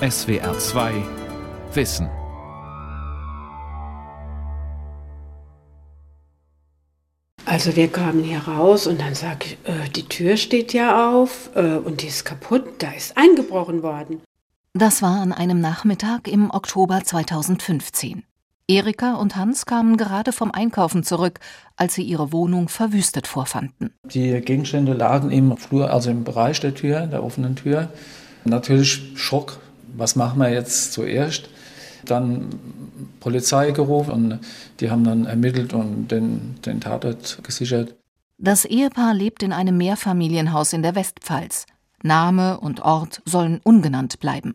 SWR 2 Wissen. Also wir kamen hier raus und dann sag ich, äh, die Tür steht ja auf äh, und die ist kaputt, da ist eingebrochen worden. Das war an einem Nachmittag im Oktober 2015. Erika und Hans kamen gerade vom Einkaufen zurück, als sie ihre Wohnung verwüstet vorfanden. Die Gegenstände lagen im Flur, also im Bereich der Tür, der offenen Tür. Natürlich Schock. Was machen wir jetzt zuerst? Dann Polizei gerufen und die haben dann ermittelt und den, den Tatort gesichert. Das Ehepaar lebt in einem Mehrfamilienhaus in der Westpfalz. Name und Ort sollen ungenannt bleiben.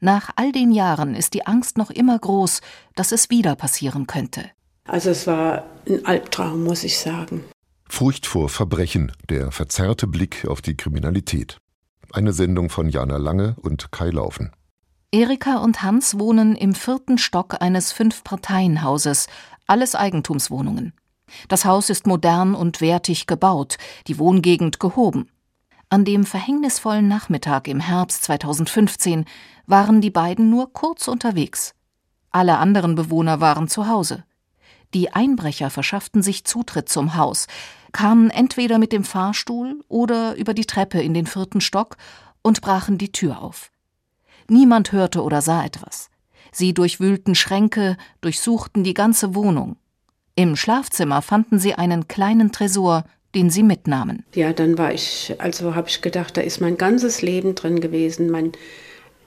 Nach all den Jahren ist die Angst noch immer groß, dass es wieder passieren könnte. Also es war ein Albtraum, muss ich sagen. Furcht vor Verbrechen, der verzerrte Blick auf die Kriminalität. Eine Sendung von Jana Lange und Kai Laufen. Erika und Hans wohnen im vierten Stock eines Fünf-Parteien-Hauses, alles Eigentumswohnungen. Das Haus ist modern und wertig gebaut, die Wohngegend gehoben. An dem verhängnisvollen Nachmittag im Herbst 2015 waren die beiden nur kurz unterwegs. Alle anderen Bewohner waren zu Hause. Die Einbrecher verschafften sich Zutritt zum Haus, kamen entweder mit dem Fahrstuhl oder über die Treppe in den vierten Stock und brachen die Tür auf. Niemand hörte oder sah etwas. Sie durchwühlten Schränke, durchsuchten die ganze Wohnung. Im Schlafzimmer fanden sie einen kleinen Tresor, den sie mitnahmen. Ja, dann war ich, also habe ich gedacht, da ist mein ganzes Leben drin gewesen, mein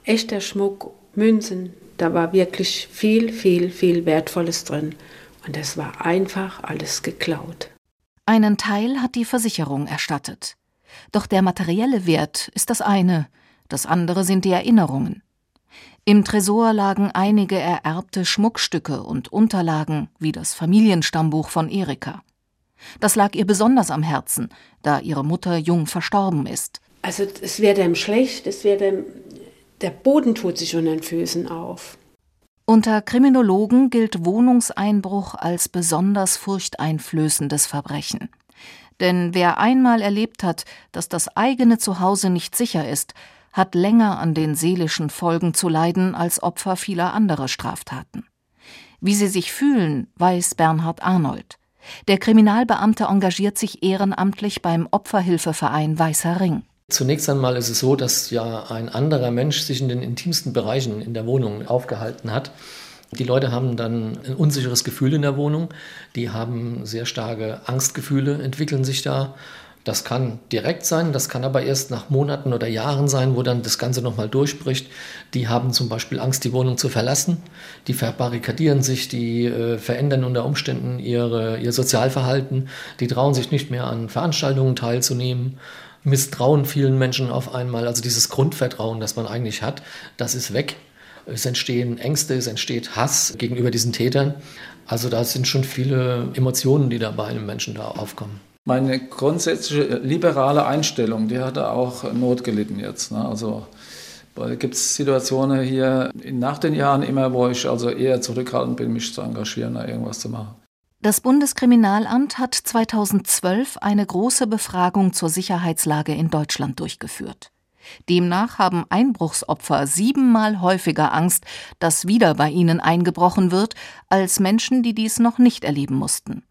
echter Schmuck, Münzen, da war wirklich viel, viel, viel Wertvolles drin. Und es war einfach alles geklaut. Einen Teil hat die Versicherung erstattet. Doch der materielle Wert ist das eine, das andere sind die Erinnerungen. Im Tresor lagen einige ererbte Schmuckstücke und Unterlagen, wie das Familienstammbuch von Erika. Das lag ihr besonders am Herzen, da ihre Mutter jung verstorben ist. Also es wird ihm schlecht, es wird ihm, der Boden tut sich unter den Füßen auf. Unter Kriminologen gilt Wohnungseinbruch als besonders furchteinflößendes Verbrechen. Denn wer einmal erlebt hat, dass das eigene Zuhause nicht sicher ist, hat länger an den seelischen Folgen zu leiden als Opfer vieler anderer Straftaten. Wie sie sich fühlen, weiß Bernhard Arnold. Der Kriminalbeamte engagiert sich ehrenamtlich beim Opferhilfeverein Weißer Ring. Zunächst einmal ist es so, dass ja ein anderer Mensch sich in den intimsten Bereichen in der Wohnung aufgehalten hat. Die Leute haben dann ein unsicheres Gefühl in der Wohnung, die haben sehr starke Angstgefühle, entwickeln sich da das kann direkt sein, das kann aber erst nach Monaten oder Jahren sein, wo dann das Ganze nochmal durchbricht. Die haben zum Beispiel Angst, die Wohnung zu verlassen. Die verbarrikadieren sich, die äh, verändern unter Umständen ihre, ihr Sozialverhalten. Die trauen sich nicht mehr an Veranstaltungen teilzunehmen. Misstrauen vielen Menschen auf einmal. Also dieses Grundvertrauen, das man eigentlich hat, das ist weg. Es entstehen Ängste, es entsteht Hass gegenüber diesen Tätern. Also da sind schon viele Emotionen, die da bei einem Menschen da aufkommen meine grundsätzliche liberale Einstellung, die hatte auch Not gelitten jetzt. Ne? Also gibt es Situationen hier nach den Jahren immer, wo ich also eher zurückhaltend bin, mich zu engagieren, da irgendwas zu machen. Das Bundeskriminalamt hat 2012 eine große Befragung zur Sicherheitslage in Deutschland durchgeführt. Demnach haben Einbruchsopfer siebenmal häufiger Angst, dass wieder bei ihnen eingebrochen wird, als Menschen, die dies noch nicht erleben mussten.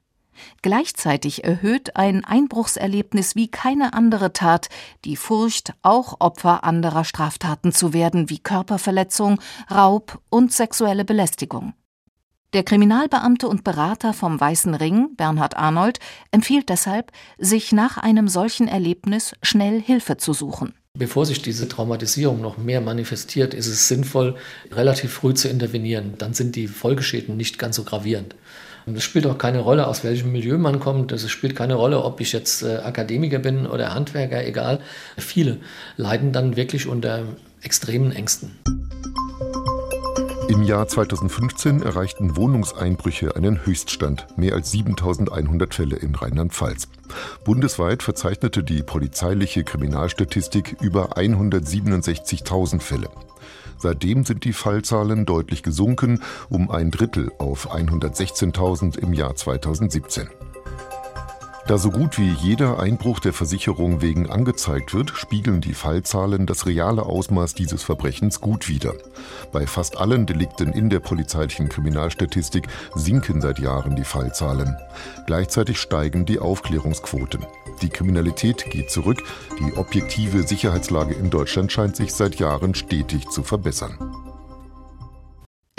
Gleichzeitig erhöht ein Einbruchserlebnis wie keine andere Tat die Furcht, auch Opfer anderer Straftaten zu werden, wie Körperverletzung, Raub und sexuelle Belästigung. Der Kriminalbeamte und Berater vom Weißen Ring, Bernhard Arnold, empfiehlt deshalb, sich nach einem solchen Erlebnis schnell Hilfe zu suchen. Bevor sich diese Traumatisierung noch mehr manifestiert, ist es sinnvoll, relativ früh zu intervenieren. Dann sind die Folgeschäden nicht ganz so gravierend. Es spielt auch keine Rolle, aus welchem Milieu man kommt. Es spielt keine Rolle, ob ich jetzt äh, Akademiker bin oder Handwerker, egal. Viele leiden dann wirklich unter extremen Ängsten. Im Jahr 2015 erreichten Wohnungseinbrüche einen Höchststand, mehr als 7100 Fälle in Rheinland-Pfalz. Bundesweit verzeichnete die polizeiliche Kriminalstatistik über 167.000 Fälle. Seitdem sind die Fallzahlen deutlich gesunken, um ein Drittel auf 116.000 im Jahr 2017. Da so gut wie jeder Einbruch der Versicherung wegen angezeigt wird, spiegeln die Fallzahlen das reale Ausmaß dieses Verbrechens gut wider. Bei fast allen Delikten in der polizeilichen Kriminalstatistik sinken seit Jahren die Fallzahlen. Gleichzeitig steigen die Aufklärungsquoten. Die Kriminalität geht zurück, die objektive Sicherheitslage in Deutschland scheint sich seit Jahren stetig zu verbessern.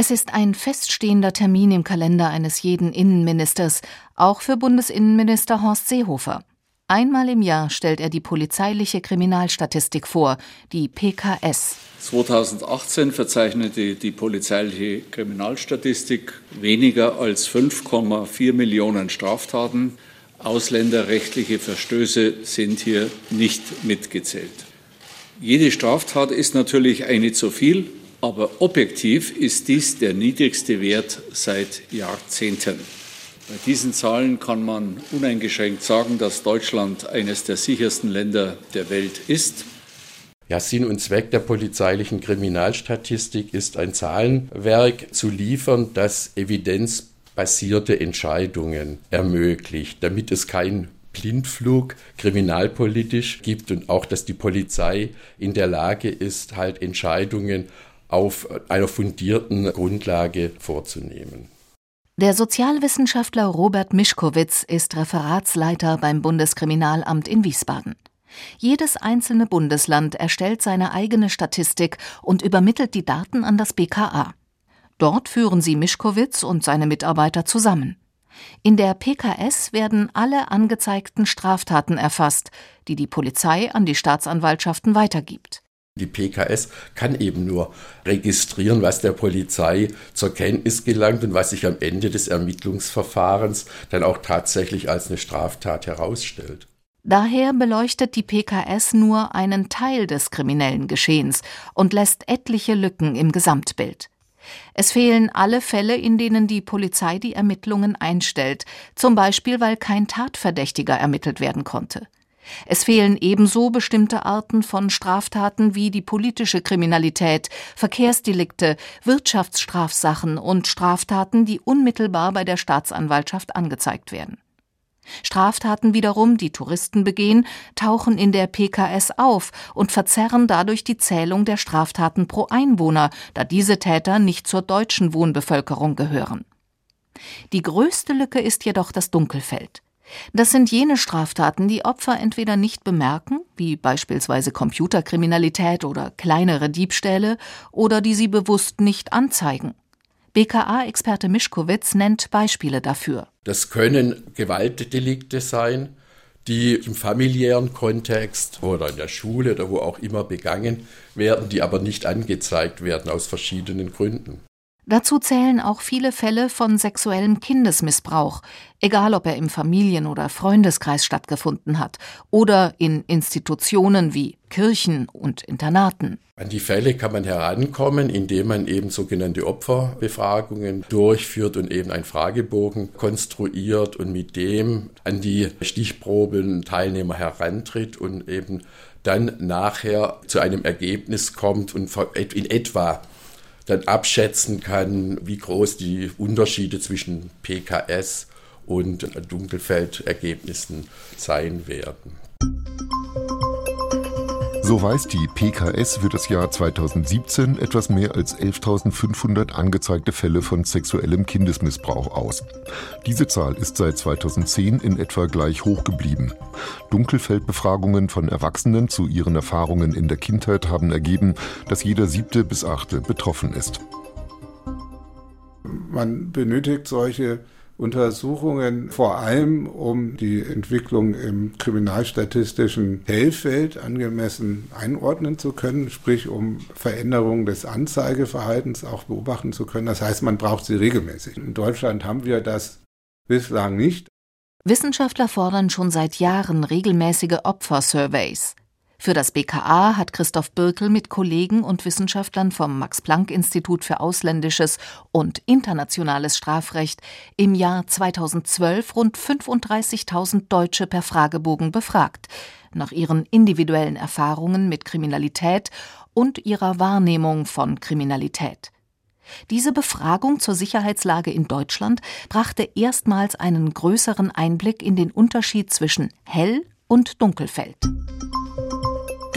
Es ist ein feststehender Termin im Kalender eines jeden Innenministers, auch für Bundesinnenminister Horst Seehofer. Einmal im Jahr stellt er die polizeiliche Kriminalstatistik vor, die PKS. 2018 verzeichnete die polizeiliche Kriminalstatistik weniger als 5,4 Millionen Straftaten. Ausländerrechtliche Verstöße sind hier nicht mitgezählt. Jede Straftat ist natürlich eine zu viel, aber objektiv ist dies der niedrigste Wert seit Jahrzehnten. Bei diesen Zahlen kann man uneingeschränkt sagen, dass Deutschland eines der sichersten Länder der Welt ist. Ja, Sinn und Zweck der polizeilichen Kriminalstatistik ist ein Zahlenwerk zu liefern, das evidenzbasierte Entscheidungen ermöglicht, damit es kein Blindflug kriminalpolitisch gibt und auch, dass die Polizei in der Lage ist, halt Entscheidungen auf einer fundierten Grundlage vorzunehmen. Der Sozialwissenschaftler Robert Mischkowitz ist Referatsleiter beim Bundeskriminalamt in Wiesbaden. Jedes einzelne Bundesland erstellt seine eigene Statistik und übermittelt die Daten an das BKA. Dort führen sie Mischkowitz und seine Mitarbeiter zusammen. In der PKS werden alle angezeigten Straftaten erfasst, die die Polizei an die Staatsanwaltschaften weitergibt. Die PKS kann eben nur registrieren, was der Polizei zur Kenntnis gelangt und was sich am Ende des Ermittlungsverfahrens dann auch tatsächlich als eine Straftat herausstellt. Daher beleuchtet die PKS nur einen Teil des kriminellen Geschehens und lässt etliche Lücken im Gesamtbild. Es fehlen alle Fälle, in denen die Polizei die Ermittlungen einstellt, zum Beispiel weil kein Tatverdächtiger ermittelt werden konnte. Es fehlen ebenso bestimmte Arten von Straftaten wie die politische Kriminalität, Verkehrsdelikte, Wirtschaftsstrafsachen und Straftaten, die unmittelbar bei der Staatsanwaltschaft angezeigt werden. Straftaten wiederum, die Touristen begehen, tauchen in der PKS auf und verzerren dadurch die Zählung der Straftaten pro Einwohner, da diese Täter nicht zur deutschen Wohnbevölkerung gehören. Die größte Lücke ist jedoch das Dunkelfeld. Das sind jene Straftaten, die Opfer entweder nicht bemerken, wie beispielsweise Computerkriminalität oder kleinere Diebstähle, oder die sie bewusst nicht anzeigen. BKA-Experte Mischkowitz nennt Beispiele dafür. Das können Gewaltdelikte sein, die im familiären Kontext oder in der Schule oder wo auch immer begangen werden, die aber nicht angezeigt werden aus verschiedenen Gründen. Dazu zählen auch viele Fälle von sexuellem Kindesmissbrauch, egal ob er im Familien- oder Freundeskreis stattgefunden hat oder in Institutionen wie Kirchen und Internaten. An die Fälle kann man herankommen, indem man eben sogenannte Opferbefragungen durchführt und eben einen Fragebogen konstruiert und mit dem an die Stichproben Teilnehmer herantritt und eben dann nachher zu einem Ergebnis kommt und in etwa dann abschätzen kann, wie groß die Unterschiede zwischen PKS und Dunkelfeldergebnissen sein werden. So weist die PKS für das Jahr 2017 etwas mehr als 11.500 angezeigte Fälle von sexuellem Kindesmissbrauch aus. Diese Zahl ist seit 2010 in etwa gleich hoch geblieben. Dunkelfeldbefragungen von Erwachsenen zu ihren Erfahrungen in der Kindheit haben ergeben, dass jeder siebte bis achte betroffen ist. Man benötigt solche Untersuchungen vor allem, um die Entwicklung im kriminalstatistischen Hellfeld angemessen einordnen zu können, sprich um Veränderungen des Anzeigeverhaltens auch beobachten zu können. Das heißt, man braucht sie regelmäßig. In Deutschland haben wir das bislang nicht. Wissenschaftler fordern schon seit Jahren regelmäßige Opfersurveys. Für das BKA hat Christoph Birkel mit Kollegen und Wissenschaftlern vom Max-Planck-Institut für ausländisches und internationales Strafrecht im Jahr 2012 rund 35.000 Deutsche per Fragebogen befragt, nach ihren individuellen Erfahrungen mit Kriminalität und ihrer Wahrnehmung von Kriminalität. Diese Befragung zur Sicherheitslage in Deutschland brachte erstmals einen größeren Einblick in den Unterschied zwischen Hell- und Dunkelfeld.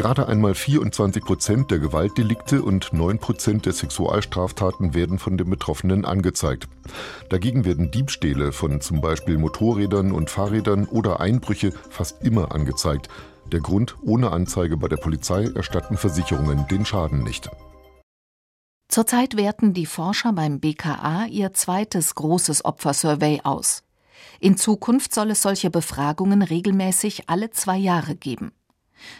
Gerade einmal 24 Prozent der Gewaltdelikte und 9 Prozent der Sexualstraftaten werden von den Betroffenen angezeigt. Dagegen werden Diebstähle von zum Beispiel Motorrädern und Fahrrädern oder Einbrüche fast immer angezeigt. Der Grund, ohne Anzeige bei der Polizei erstatten Versicherungen den Schaden nicht. Zurzeit werten die Forscher beim BKA ihr zweites großes Opfersurvey aus. In Zukunft soll es solche Befragungen regelmäßig alle zwei Jahre geben.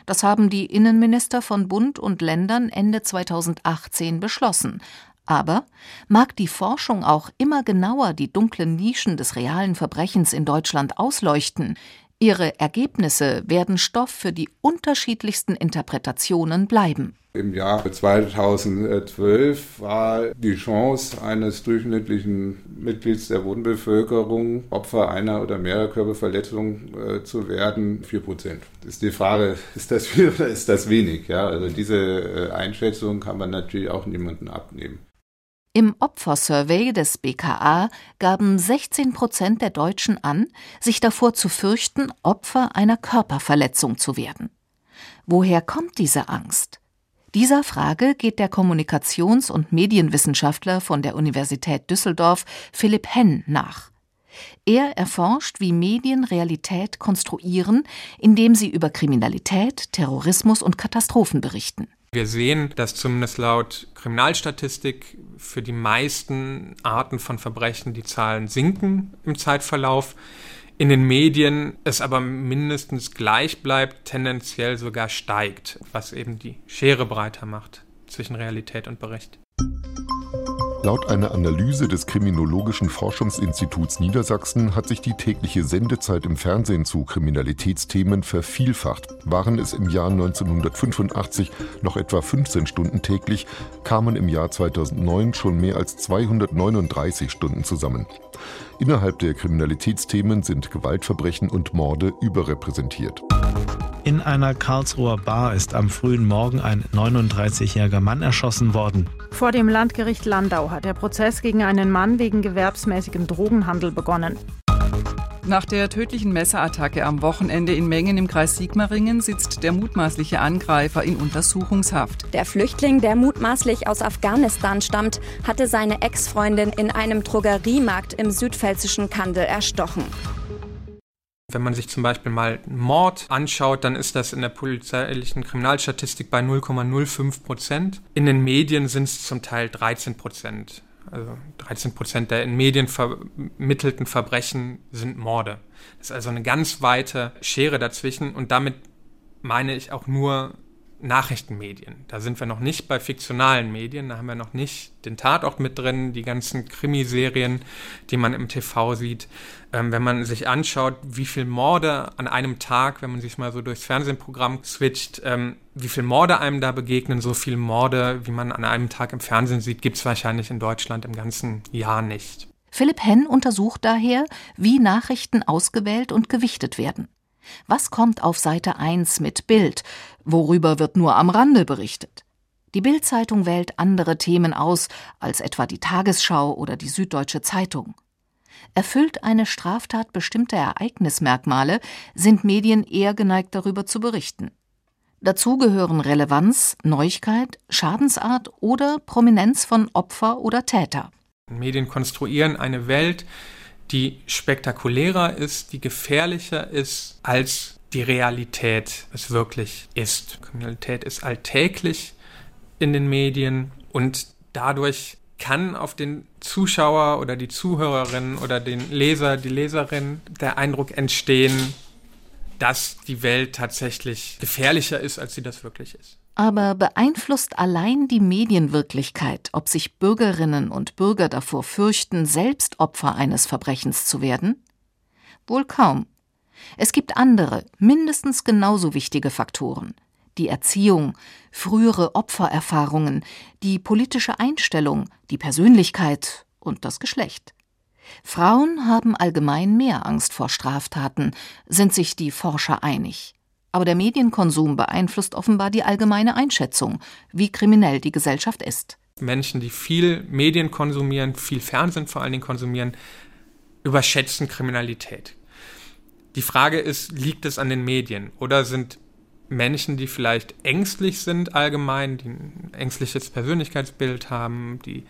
Das haben die Innenminister von Bund und Ländern Ende 2018 beschlossen. Aber mag die Forschung auch immer genauer die dunklen Nischen des realen Verbrechens in Deutschland ausleuchten, ihre Ergebnisse werden Stoff für die unterschiedlichsten Interpretationen bleiben. Im Jahr 2012 war die Chance eines durchschnittlichen Mitglieds der Wohnbevölkerung, Opfer einer oder mehrerer Körperverletzungen äh, zu werden, 4 Prozent. Ist die Frage, ist das viel oder ist das wenig? Ja, also diese äh, Einschätzung kann man natürlich auch niemandem abnehmen. Im Opfersurvey des BKA gaben 16 Prozent der Deutschen an, sich davor zu fürchten, Opfer einer Körperverletzung zu werden. Woher kommt diese Angst? Dieser Frage geht der Kommunikations- und Medienwissenschaftler von der Universität Düsseldorf Philipp Henn nach. Er erforscht, wie Medien Realität konstruieren, indem sie über Kriminalität, Terrorismus und Katastrophen berichten. Wir sehen, dass zumindest laut Kriminalstatistik für die meisten Arten von Verbrechen die Zahlen sinken im Zeitverlauf in den Medien es aber mindestens gleich bleibt, tendenziell sogar steigt, was eben die Schere breiter macht zwischen Realität und Bericht. Laut einer Analyse des Kriminologischen Forschungsinstituts Niedersachsen hat sich die tägliche Sendezeit im Fernsehen zu Kriminalitätsthemen vervielfacht. Waren es im Jahr 1985 noch etwa 15 Stunden täglich, kamen im Jahr 2009 schon mehr als 239 Stunden zusammen. Innerhalb der Kriminalitätsthemen sind Gewaltverbrechen und Morde überrepräsentiert. In einer Karlsruher Bar ist am frühen Morgen ein 39-jähriger Mann erschossen worden. Vor dem Landgericht Landau hat der Prozess gegen einen Mann wegen gewerbsmäßigem Drogenhandel begonnen. Nach der tödlichen Messerattacke am Wochenende in Mengen im Kreis Sigmaringen sitzt der mutmaßliche Angreifer in Untersuchungshaft. Der Flüchtling, der mutmaßlich aus Afghanistan stammt, hatte seine Ex-Freundin in einem Drogeriemarkt im südpfälzischen Kandel erstochen. Wenn man sich zum Beispiel mal Mord anschaut, dann ist das in der polizeilichen Kriminalstatistik bei 0,05 Prozent. In den Medien sind es zum Teil 13 Prozent. Also 13 Prozent der in Medien vermittelten Verbrechen sind Morde. Das ist also eine ganz weite Schere dazwischen und damit meine ich auch nur Nachrichtenmedien. Da sind wir noch nicht bei fiktionalen Medien, da haben wir noch nicht den Tatort mit drin, die ganzen Krimiserien, die man im TV sieht. Ähm, wenn man sich anschaut, wie viel Morde an einem Tag, wenn man sich mal so durchs Fernsehprogramm switcht, ähm, wie viel Morde einem da begegnen, so viele Morde, wie man an einem Tag im Fernsehen sieht, gibt es wahrscheinlich in Deutschland im ganzen Jahr nicht. Philipp Henn untersucht daher, wie Nachrichten ausgewählt und gewichtet werden. Was kommt auf Seite 1 mit Bild? Worüber wird nur am Rande berichtet? Die Bild-Zeitung wählt andere Themen aus als etwa die Tagesschau oder die Süddeutsche Zeitung. Erfüllt eine Straftat bestimmte Ereignismerkmale, sind Medien eher geneigt darüber zu berichten. Dazu gehören Relevanz, Neuigkeit, Schadensart oder Prominenz von Opfer oder Täter. Medien konstruieren eine Welt, die spektakulärer ist, die gefährlicher ist, als die Realität es wirklich ist. Kriminalität ist alltäglich in den Medien und dadurch kann auf den Zuschauer oder die Zuhörerin oder den Leser, die Leserin der Eindruck entstehen, dass die Welt tatsächlich gefährlicher ist, als sie das wirklich ist. Aber beeinflusst allein die Medienwirklichkeit, ob sich Bürgerinnen und Bürger davor fürchten, selbst Opfer eines Verbrechens zu werden? Wohl kaum. Es gibt andere, mindestens genauso wichtige Faktoren. Die Erziehung, frühere Opfererfahrungen, die politische Einstellung, die Persönlichkeit und das Geschlecht. Frauen haben allgemein mehr Angst vor Straftaten, sind sich die Forscher einig. Aber der Medienkonsum beeinflusst offenbar die allgemeine Einschätzung, wie kriminell die Gesellschaft ist. Menschen, die viel Medien konsumieren, viel Fernsehen vor allen Dingen konsumieren, überschätzen Kriminalität. Die Frage ist, liegt es an den Medien oder sind Menschen, die vielleicht ängstlich sind allgemein, die ein ängstliches Persönlichkeitsbild haben, die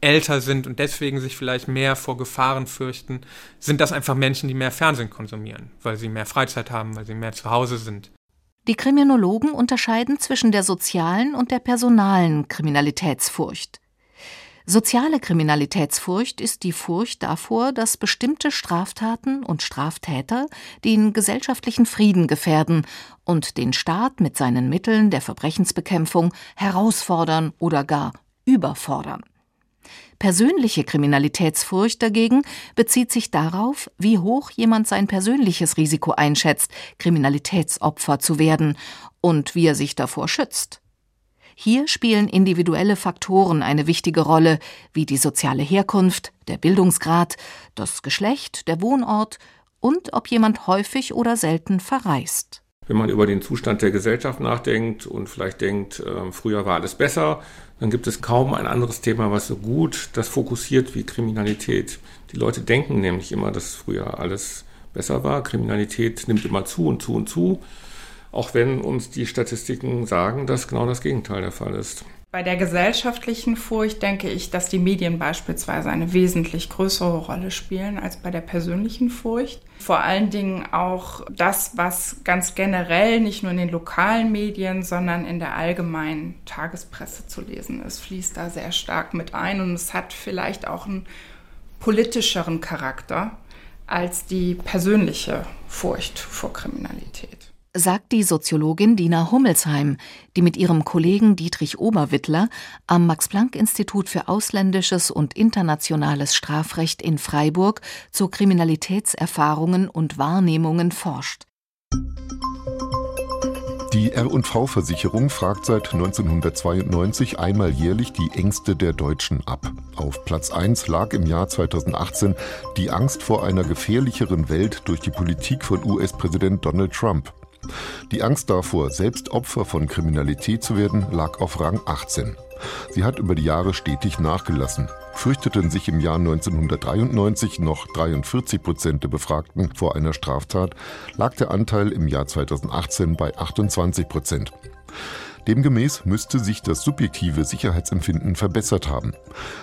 älter sind und deswegen sich vielleicht mehr vor Gefahren fürchten, sind das einfach Menschen, die mehr Fernsehen konsumieren, weil sie mehr Freizeit haben, weil sie mehr zu Hause sind. Die Kriminologen unterscheiden zwischen der sozialen und der personalen Kriminalitätsfurcht. Soziale Kriminalitätsfurcht ist die Furcht davor, dass bestimmte Straftaten und Straftäter den gesellschaftlichen Frieden gefährden und den Staat mit seinen Mitteln der Verbrechensbekämpfung herausfordern oder gar überfordern. Persönliche Kriminalitätsfurcht dagegen bezieht sich darauf, wie hoch jemand sein persönliches Risiko einschätzt, Kriminalitätsopfer zu werden und wie er sich davor schützt. Hier spielen individuelle Faktoren eine wichtige Rolle, wie die soziale Herkunft, der Bildungsgrad, das Geschlecht, der Wohnort und ob jemand häufig oder selten verreist. Wenn man über den Zustand der Gesellschaft nachdenkt und vielleicht denkt, äh, früher war alles besser, dann gibt es kaum ein anderes Thema, was so gut das fokussiert wie Kriminalität. Die Leute denken nämlich immer, dass früher alles besser war. Kriminalität nimmt immer zu und zu und zu auch wenn uns die Statistiken sagen, dass genau das Gegenteil der Fall ist. Bei der gesellschaftlichen Furcht denke ich, dass die Medien beispielsweise eine wesentlich größere Rolle spielen als bei der persönlichen Furcht. Vor allen Dingen auch das, was ganz generell nicht nur in den lokalen Medien, sondern in der allgemeinen Tagespresse zu lesen ist, fließt da sehr stark mit ein und es hat vielleicht auch einen politischeren Charakter als die persönliche Furcht vor Kriminalität sagt die Soziologin Dina Hummelsheim, die mit ihrem Kollegen Dietrich Oberwittler am Max-Planck-Institut für ausländisches und internationales Strafrecht in Freiburg zu Kriminalitätserfahrungen und Wahrnehmungen forscht. Die R&V-Versicherung fragt seit 1992 einmal jährlich die Ängste der Deutschen ab. Auf Platz 1 lag im Jahr 2018 die Angst vor einer gefährlicheren Welt durch die Politik von US-Präsident Donald Trump. Die Angst davor, selbst Opfer von Kriminalität zu werden, lag auf Rang 18. Sie hat über die Jahre stetig nachgelassen. Fürchteten sich im Jahr 1993 noch 43 Prozent der Befragten vor einer Straftat, lag der Anteil im Jahr 2018 bei 28 Prozent. Demgemäß müsste sich das subjektive Sicherheitsempfinden verbessert haben.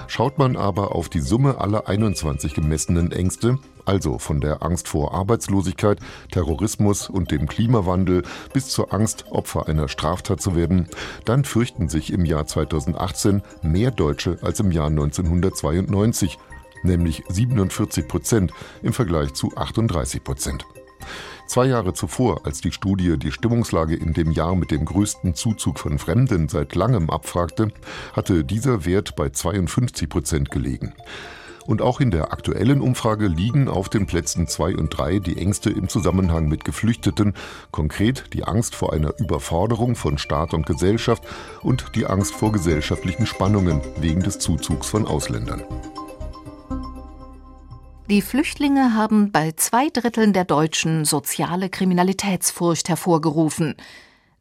Schaut man aber auf die Summe aller 21 gemessenen Ängste, also von der Angst vor Arbeitslosigkeit, Terrorismus und dem Klimawandel bis zur Angst, Opfer einer Straftat zu werden, dann fürchten sich im Jahr 2018 mehr Deutsche als im Jahr 1992, nämlich 47 Prozent im Vergleich zu 38 Prozent. Zwei Jahre zuvor, als die Studie die Stimmungslage in dem Jahr mit dem größten Zuzug von Fremden seit langem abfragte, hatte dieser Wert bei 52 Prozent gelegen. Und auch in der aktuellen Umfrage liegen auf den Plätzen 2 und 3 die Ängste im Zusammenhang mit Geflüchteten, konkret die Angst vor einer Überforderung von Staat und Gesellschaft und die Angst vor gesellschaftlichen Spannungen wegen des Zuzugs von Ausländern. Die Flüchtlinge haben bei zwei Dritteln der Deutschen soziale Kriminalitätsfurcht hervorgerufen.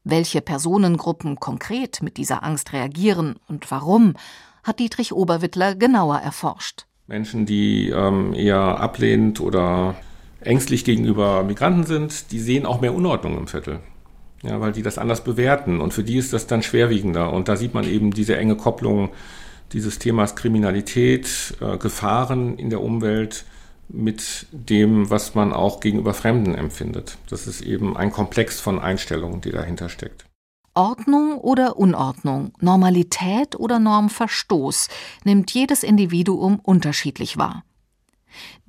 Welche Personengruppen konkret mit dieser Angst reagieren und warum, hat Dietrich Oberwittler genauer erforscht. Menschen, die ähm, eher ablehnend oder ängstlich gegenüber Migranten sind, die sehen auch mehr Unordnung im Viertel. Ja, weil die das anders bewerten und für die ist das dann schwerwiegender. Und da sieht man eben diese enge Kopplung dieses Themas Kriminalität, äh, Gefahren in der Umwelt mit dem, was man auch gegenüber Fremden empfindet. Das ist eben ein Komplex von Einstellungen, die dahinter steckt. Ordnung oder Unordnung, Normalität oder Normverstoß nimmt jedes Individuum unterschiedlich wahr.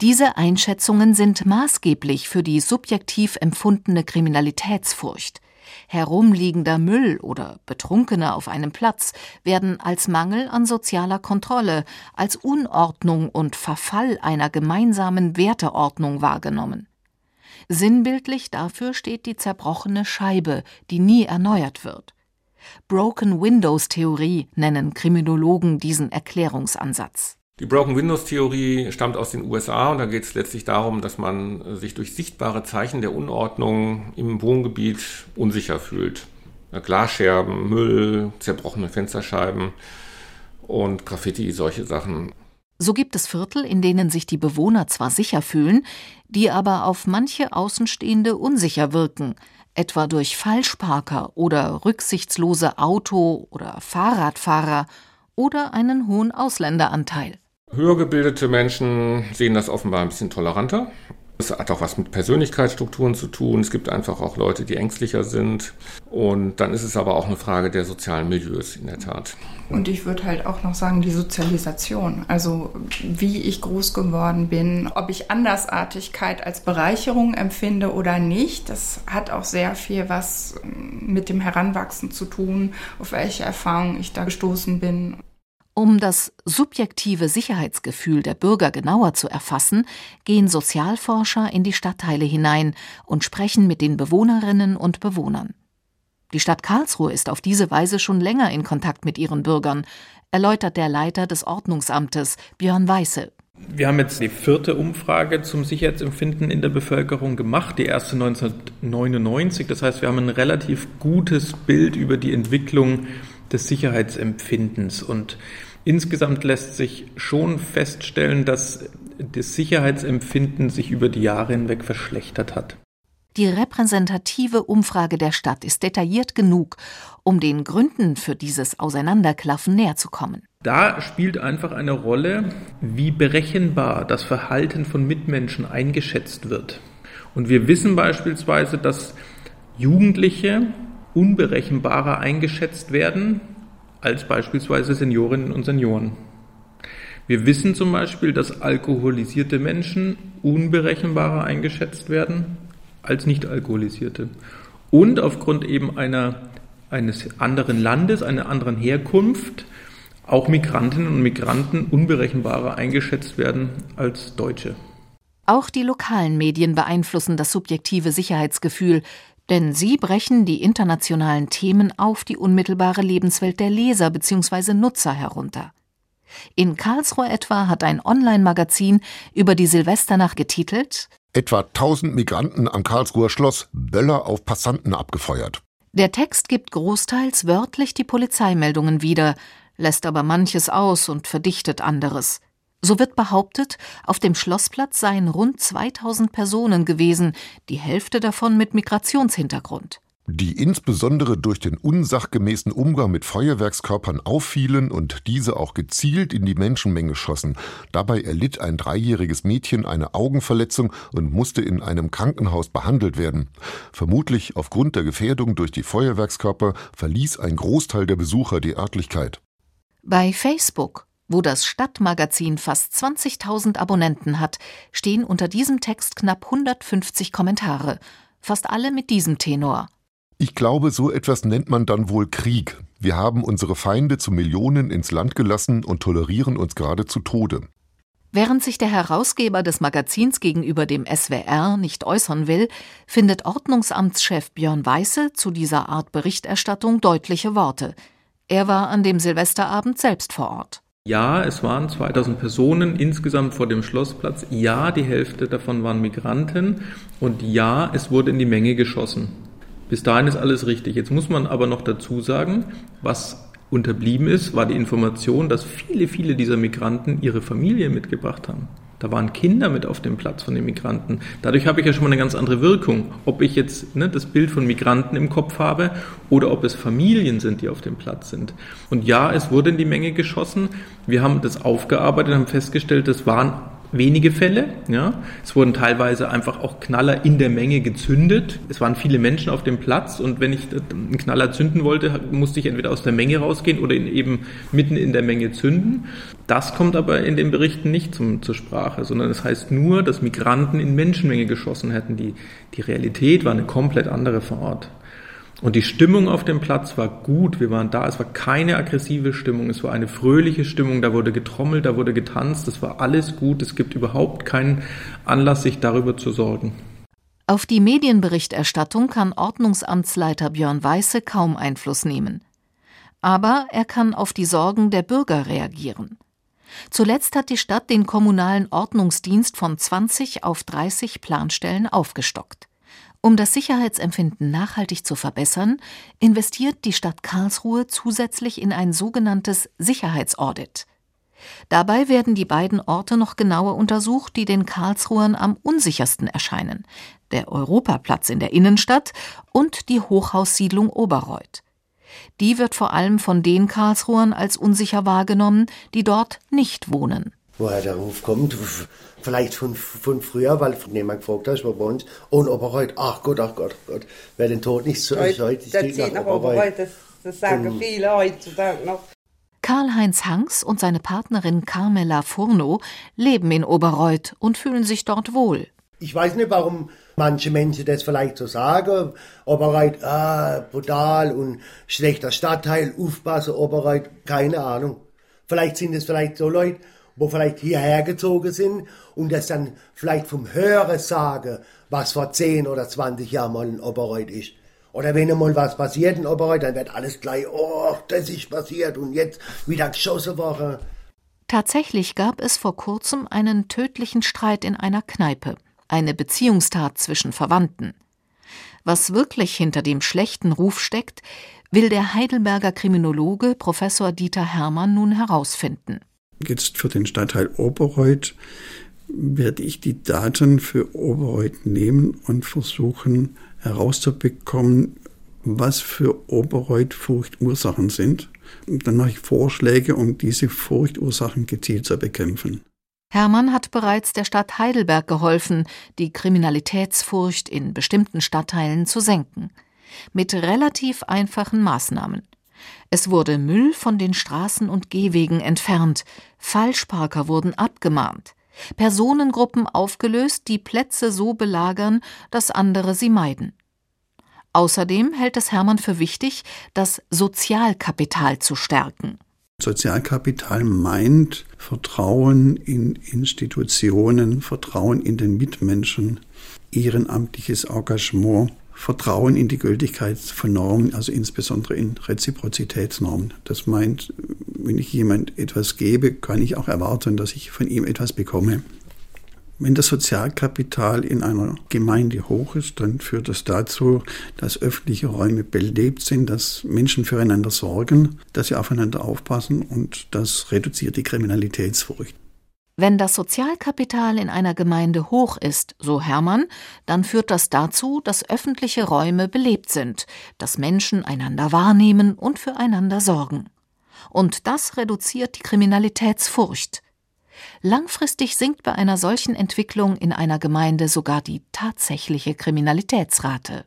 Diese Einschätzungen sind maßgeblich für die subjektiv empfundene Kriminalitätsfurcht. Herumliegender Müll oder Betrunkene auf einem Platz werden als Mangel an sozialer Kontrolle, als Unordnung und Verfall einer gemeinsamen Werteordnung wahrgenommen. Sinnbildlich dafür steht die zerbrochene Scheibe, die nie erneuert wird. Broken Windows Theorie nennen Kriminologen diesen Erklärungsansatz. Die Broken Windows Theorie stammt aus den USA und da geht es letztlich darum, dass man sich durch sichtbare Zeichen der Unordnung im Wohngebiet unsicher fühlt. Glasscherben, Müll, zerbrochene Fensterscheiben. und Graffiti, solche Sachen. So gibt es Viertel, in denen sich die Bewohner zwar sicher fühlen, die aber auf manche Außenstehende unsicher wirken, etwa durch Falschparker oder rücksichtslose Auto- oder Fahrradfahrer oder einen hohen Ausländeranteil. Höher gebildete Menschen sehen das offenbar ein bisschen toleranter. Es hat auch was mit Persönlichkeitsstrukturen zu tun. Es gibt einfach auch Leute, die ängstlicher sind. Und dann ist es aber auch eine Frage der sozialen Milieus in der Tat. Und ich würde halt auch noch sagen, die Sozialisation. Also wie ich groß geworden bin, ob ich Andersartigkeit als Bereicherung empfinde oder nicht, das hat auch sehr viel was mit dem Heranwachsen zu tun, auf welche Erfahrungen ich da gestoßen bin. Um das subjektive Sicherheitsgefühl der Bürger genauer zu erfassen, gehen Sozialforscher in die Stadtteile hinein und sprechen mit den Bewohnerinnen und Bewohnern. Die Stadt Karlsruhe ist auf diese Weise schon länger in Kontakt mit ihren Bürgern, erläutert der Leiter des Ordnungsamtes Björn Weiße. Wir haben jetzt die vierte Umfrage zum Sicherheitsempfinden in der Bevölkerung gemacht, die erste 1999. Das heißt, wir haben ein relativ gutes Bild über die Entwicklung des Sicherheitsempfindens. Und insgesamt lässt sich schon feststellen, dass das Sicherheitsempfinden sich über die Jahre hinweg verschlechtert hat. Die repräsentative Umfrage der Stadt ist detailliert genug, um den Gründen für dieses Auseinanderklaffen näher zu kommen. Da spielt einfach eine Rolle, wie berechenbar das Verhalten von Mitmenschen eingeschätzt wird. Und wir wissen beispielsweise, dass Jugendliche unberechenbarer eingeschätzt werden als beispielsweise Seniorinnen und Senioren. Wir wissen zum Beispiel, dass alkoholisierte Menschen unberechenbarer eingeschätzt werden als nicht alkoholisierte. Und aufgrund eben einer, eines anderen Landes, einer anderen Herkunft, auch Migrantinnen und Migranten unberechenbarer eingeschätzt werden als Deutsche. Auch die lokalen Medien beeinflussen das subjektive Sicherheitsgefühl, denn sie brechen die internationalen Themen auf die unmittelbare Lebenswelt der Leser bzw. Nutzer herunter. In Karlsruhe etwa hat ein Online-Magazin über die Silvesternacht getitelt Etwa 1000 Migranten am Karlsruher Schloss, Böller auf Passanten abgefeuert. Der Text gibt großteils wörtlich die Polizeimeldungen wieder, lässt aber manches aus und verdichtet anderes. So wird behauptet, auf dem Schlossplatz seien rund 2000 Personen gewesen, die Hälfte davon mit Migrationshintergrund. Die insbesondere durch den unsachgemäßen Umgang mit Feuerwerkskörpern auffielen und diese auch gezielt in die Menschenmenge schossen. Dabei erlitt ein dreijähriges Mädchen eine Augenverletzung und musste in einem Krankenhaus behandelt werden. Vermutlich aufgrund der Gefährdung durch die Feuerwerkskörper verließ ein Großteil der Besucher die Örtlichkeit. Bei Facebook wo das Stadtmagazin fast 20.000 Abonnenten hat, stehen unter diesem Text knapp 150 Kommentare, fast alle mit diesem Tenor. Ich glaube, so etwas nennt man dann wohl Krieg. Wir haben unsere Feinde zu Millionen ins Land gelassen und tolerieren uns gerade zu Tode. Während sich der Herausgeber des Magazins gegenüber dem SWR nicht äußern will, findet Ordnungsamtschef Björn Weiße zu dieser Art Berichterstattung deutliche Worte. Er war an dem Silvesterabend selbst vor Ort. Ja, es waren 2000 Personen insgesamt vor dem Schlossplatz. Ja, die Hälfte davon waren Migranten. Und ja, es wurde in die Menge geschossen. Bis dahin ist alles richtig. Jetzt muss man aber noch dazu sagen, was unterblieben ist, war die Information, dass viele, viele dieser Migranten ihre Familie mitgebracht haben. Da waren Kinder mit auf dem Platz von den Migranten. Dadurch habe ich ja schon mal eine ganz andere Wirkung. Ob ich jetzt ne, das Bild von Migranten im Kopf habe oder ob es Familien sind, die auf dem Platz sind. Und ja, es wurde in die Menge geschossen. Wir haben das aufgearbeitet, haben festgestellt, das waren wenige Fälle. Ja. Es wurden teilweise einfach auch Knaller in der Menge gezündet. Es waren viele Menschen auf dem Platz und wenn ich einen Knaller zünden wollte, musste ich entweder aus der Menge rausgehen oder ihn eben mitten in der Menge zünden. Das kommt aber in den Berichten nicht zum, zur Sprache, sondern es das heißt nur, dass Migranten in Menschenmenge geschossen hätten. Die, die Realität war eine komplett andere vor Ort. Und die Stimmung auf dem Platz war gut. Wir waren da. Es war keine aggressive Stimmung. Es war eine fröhliche Stimmung. Da wurde getrommelt, da wurde getanzt. Es war alles gut. Es gibt überhaupt keinen Anlass, sich darüber zu sorgen. Auf die Medienberichterstattung kann Ordnungsamtsleiter Björn Weiße kaum Einfluss nehmen. Aber er kann auf die Sorgen der Bürger reagieren. Zuletzt hat die Stadt den kommunalen Ordnungsdienst von 20 auf 30 Planstellen aufgestockt. Um das Sicherheitsempfinden nachhaltig zu verbessern, investiert die Stadt Karlsruhe zusätzlich in ein sogenanntes Sicherheitsaudit. Dabei werden die beiden Orte noch genauer untersucht, die den Karlsruhern am unsichersten erscheinen: der Europaplatz in der Innenstadt und die Hochhaussiedlung Oberreuth. Die wird vor allem von den Karlsruhern als unsicher wahrgenommen, die dort nicht wohnen. Woher der Ruf kommt, vielleicht von, von früher, weil jemand gefragt hat, war bei uns, und Oberreuth, ach Gott, ach Gott, ach Gott, wer den Tod nicht so heute, heute das zieht nach Oberreuth. Das, das sagen und, viele heutzutage noch. Karl-Heinz Hanks und seine Partnerin Carmela Furno leben in Oberreuth und fühlen sich dort wohl. Ich weiß nicht, warum manche Menschen das vielleicht so sagen. Oberreuth, ah, brutal und schlechter Stadtteil, aufpassen, Oberreuth, keine Ahnung. Vielleicht sind es vielleicht so Leute, wo vielleicht hierher gezogen sind und das dann vielleicht vom Hören sagen, was vor 10 oder 20 Jahren mal in Oberreuth ist. Oder wenn einmal was passiert in Oberreuth, dann wird alles gleich, oh, das ist passiert und jetzt wieder geschossen worden. Tatsächlich gab es vor kurzem einen tödlichen Streit in einer Kneipe, eine Beziehungstat zwischen Verwandten. Was wirklich hinter dem schlechten Ruf steckt, will der Heidelberger Kriminologe Professor Dieter Hermann nun herausfinden. Jetzt für den Stadtteil Oberreuth werde ich die Daten für Oberreuth nehmen und versuchen, herauszubekommen, was für Oberreuth Furchtursachen sind. Und dann mache ich Vorschläge, um diese Furchtursachen gezielt zu bekämpfen. Hermann hat bereits der Stadt Heidelberg geholfen, die Kriminalitätsfurcht in bestimmten Stadtteilen zu senken. Mit relativ einfachen Maßnahmen. Es wurde Müll von den Straßen und Gehwegen entfernt, Falschparker wurden abgemahnt. Personengruppen aufgelöst, die Plätze so belagern, dass andere sie meiden. Außerdem hält es Hermann für wichtig, das Sozialkapital zu stärken. Sozialkapital meint Vertrauen in Institutionen, Vertrauen in den Mitmenschen, ehrenamtliches Engagement, Vertrauen in die Gültigkeit von Normen, also insbesondere in Reziprozitätsnormen. Das meint, wenn ich jemand etwas gebe, kann ich auch erwarten, dass ich von ihm etwas bekomme. Wenn das Sozialkapital in einer Gemeinde hoch ist, dann führt das dazu, dass öffentliche Räume belebt sind, dass Menschen füreinander sorgen, dass sie aufeinander aufpassen und das reduziert die Kriminalitätsfurcht. Wenn das Sozialkapital in einer Gemeinde hoch ist, so Hermann, dann führt das dazu, dass öffentliche Räume belebt sind, dass Menschen einander wahrnehmen und füreinander sorgen. Und das reduziert die Kriminalitätsfurcht. Langfristig sinkt bei einer solchen Entwicklung in einer Gemeinde sogar die tatsächliche Kriminalitätsrate.